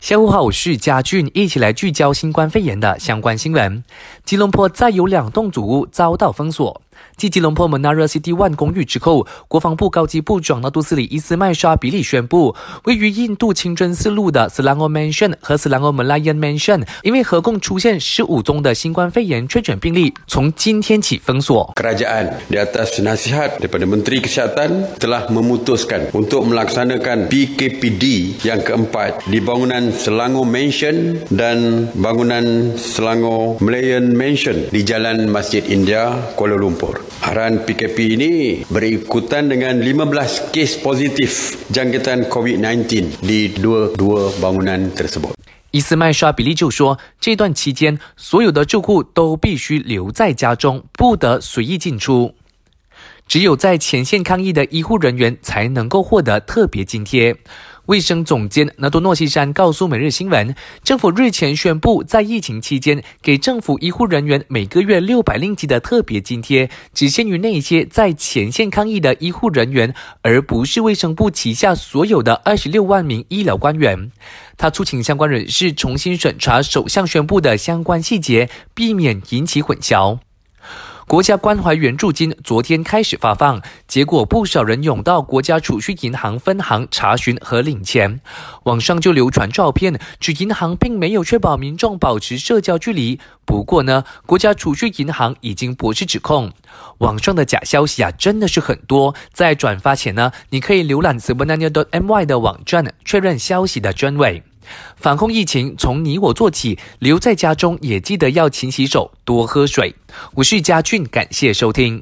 下午好，我是嘉俊，一起来聚焦新冠肺炎的相关新闻。吉隆坡再有两栋祖屋遭到封锁。继吉隆坡 Menara City One 公寓之后，国防部高级部长纳杜斯里伊斯麦沙比利宣布，位于印度清真寺路的 Selangor Mansion 和 Selangor Melayan Mansion 因为合共出现十五宗的新冠肺炎确诊病例，从今天起封锁。Kerajaan di atas nasihat daripada Menteri Kesihatan telah memutuskan untuk melaksanakan PKPD yang keempat di bangunan Selangor Mansion dan bangunan Selangor Melayan Mansion di Jalan Masjid India, Kuala Lumpur. Arahan PKP ini berikutan dengan 15 kes positif jangkitan COVID-19 di dua-dua bangunan tersebut. 伊斯麦沙比利就说，这段期间所有的住户都必须留在家中，不得随意进出。只有在前线抗疫的医护人员才能够获得特别津贴。卫生总监纳多诺西山告诉《每日新闻》，政府日前宣布，在疫情期间给政府医护人员每个月六百令吉的特别津贴，只限于那些在前线抗疫的医护人员，而不是卫生部旗下所有的二十六万名医疗官员。他促请相关人士重新审查首相宣布的相关细节，避免引起混淆。国家关怀援助金昨天开始发放，结果不少人涌到国家储蓄银行分行查询和领钱。网上就流传照片，指银行并没有确保民众保持社交距离。不过呢，国家储蓄银行已经驳斥指控。网上的假消息啊，真的是很多。在转发前呢，你可以浏览 s u b n a n i a m y 的网站确认消息的真伪。防控疫情，从你我做起。留在家中也记得要勤洗手，多喝水。我是嘉俊，感谢收听。